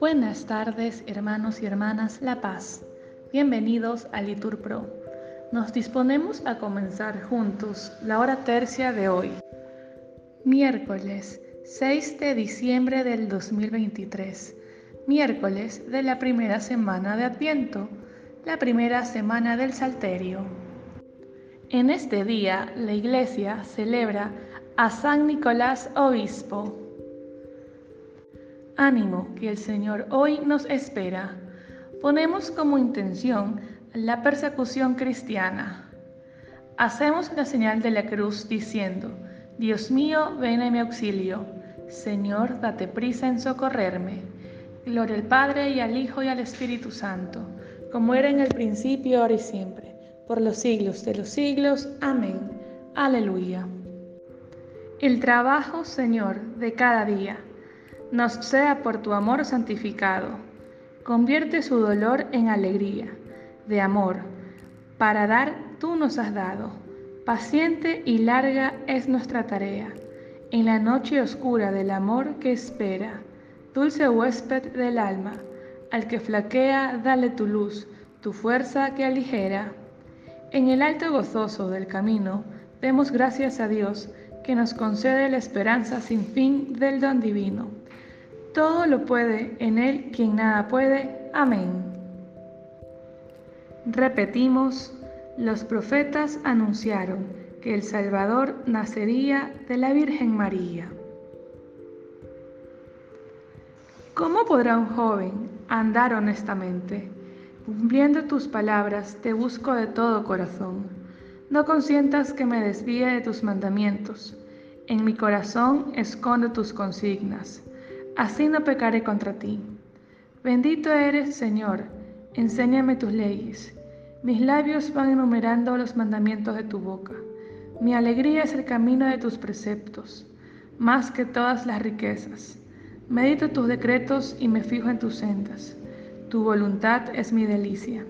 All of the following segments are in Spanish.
Buenas tardes, hermanos y hermanas La Paz. Bienvenidos a Litur Pro. Nos disponemos a comenzar juntos la hora tercia de hoy, miércoles 6 de diciembre del 2023, miércoles de la primera semana de Adviento, la primera semana del Salterio. En este día la Iglesia celebra a San Nicolás Obispo. Ánimo que el Señor hoy nos espera. Ponemos como intención la persecución cristiana. Hacemos la señal de la cruz diciendo, Dios mío, ven en mi auxilio. Señor, date prisa en socorrerme. Gloria al Padre y al Hijo y al Espíritu Santo, como era en el principio, ahora y siempre, por los siglos de los siglos. Amén. Aleluya. El trabajo, Señor, de cada día nos sea por tu amor santificado. Convierte su dolor en alegría, de amor. Para dar, tú nos has dado. Paciente y larga es nuestra tarea, en la noche oscura del amor que espera. Dulce huésped del alma, al que flaquea, dale tu luz, tu fuerza que aligera. En el alto gozoso del camino, demos gracias a Dios que nos concede la esperanza sin fin del don divino. Todo lo puede en Él quien nada puede. Amén. Repetimos, los profetas anunciaron que el Salvador nacería de la Virgen María. ¿Cómo podrá un joven andar honestamente? Cumpliendo tus palabras, te busco de todo corazón. No consientas que me desvíe de tus mandamientos. En mi corazón escondo tus consignas así no pecaré contra ti. Bendito eres, Señor, enséñame tus leyes. Mis labios van enumerando los mandamientos de tu boca. Mi alegría es el camino de tus preceptos, más que todas las riquezas. Medito tus decretos y me fijo en tus sendas. Tu voluntad es mi delicia.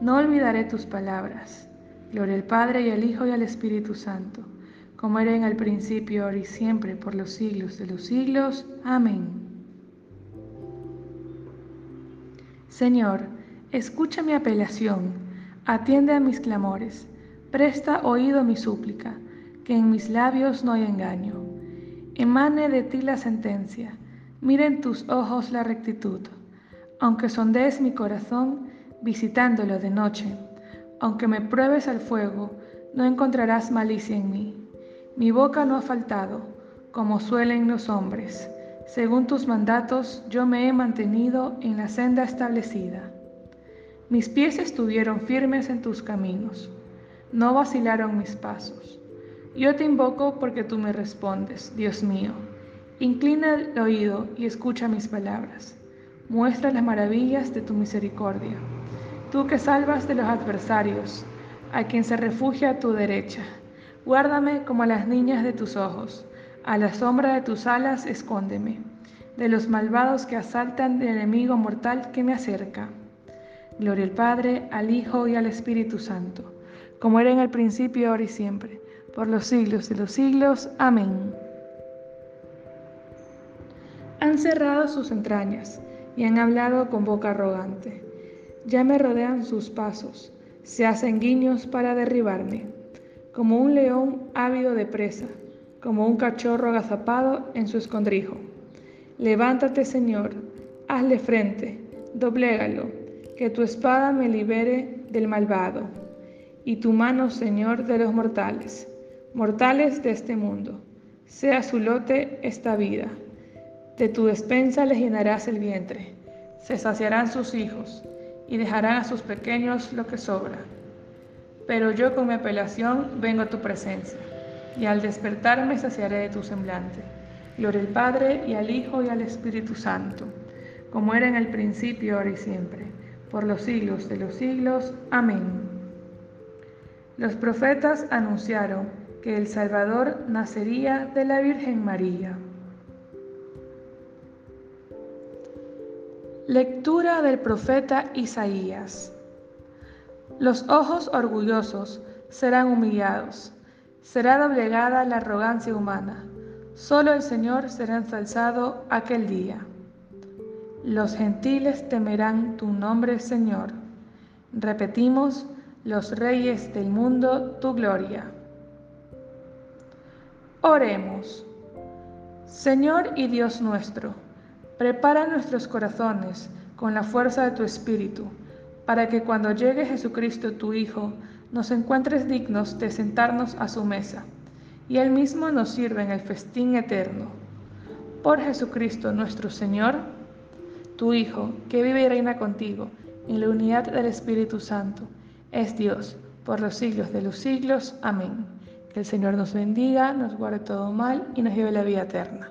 No olvidaré tus palabras. Gloria al Padre y al Hijo y al Espíritu Santo como era en el principio, ahora y siempre, por los siglos de los siglos. Amén. Señor, escucha mi apelación, atiende a mis clamores, presta oído a mi súplica, que en mis labios no hay engaño. Emane de ti la sentencia, mira en tus ojos la rectitud. Aunque sondees mi corazón, visitándolo de noche, aunque me pruebes al fuego, no encontrarás malicia en mí. Mi boca no ha faltado, como suelen los hombres. Según tus mandatos, yo me he mantenido en la senda establecida. Mis pies estuvieron firmes en tus caminos, no vacilaron mis pasos. Yo te invoco porque tú me respondes, Dios mío. Inclina el oído y escucha mis palabras. Muestra las maravillas de tu misericordia. Tú que salvas de los adversarios, a quien se refugia a tu derecha. Guárdame como a las niñas de tus ojos, a la sombra de tus alas escóndeme, de los malvados que asaltan del enemigo mortal que me acerca. Gloria al Padre, al Hijo y al Espíritu Santo, como era en el principio, ahora y siempre, por los siglos de los siglos. Amén. Han cerrado sus entrañas y han hablado con boca arrogante. Ya me rodean sus pasos, se hacen guiños para derribarme como un león ávido de presa, como un cachorro agazapado en su escondrijo. Levántate, Señor, hazle frente, doblégalo, que tu espada me libere del malvado, y tu mano, Señor, de los mortales, mortales de este mundo. Sea su lote esta vida. De tu despensa le llenarás el vientre, se saciarán sus hijos, y dejarán a sus pequeños lo que sobra pero yo con mi apelación vengo a tu presencia, y al despertarme saciaré de tu semblante. Gloria al Padre, y al Hijo, y al Espíritu Santo, como era en el principio, ahora y siempre, por los siglos de los siglos. Amén. Los profetas anunciaron que el Salvador nacería de la Virgen María. Lectura del profeta Isaías. Los ojos orgullosos serán humillados, será doblegada la arrogancia humana. Solo el Señor será ensalzado aquel día. Los gentiles temerán tu nombre, Señor. Repetimos, los reyes del mundo, tu gloria. Oremos. Señor y Dios nuestro, prepara nuestros corazones con la fuerza de tu Espíritu, para que cuando llegue Jesucristo tu Hijo, nos encuentres dignos de sentarnos a su mesa, y Él mismo nos sirva en el festín eterno. Por Jesucristo nuestro Señor, tu Hijo, que vive y reina contigo, en la unidad del Espíritu Santo, es Dios, por los siglos de los siglos. Amén. Que el Señor nos bendiga, nos guarde todo mal y nos lleve la vida eterna.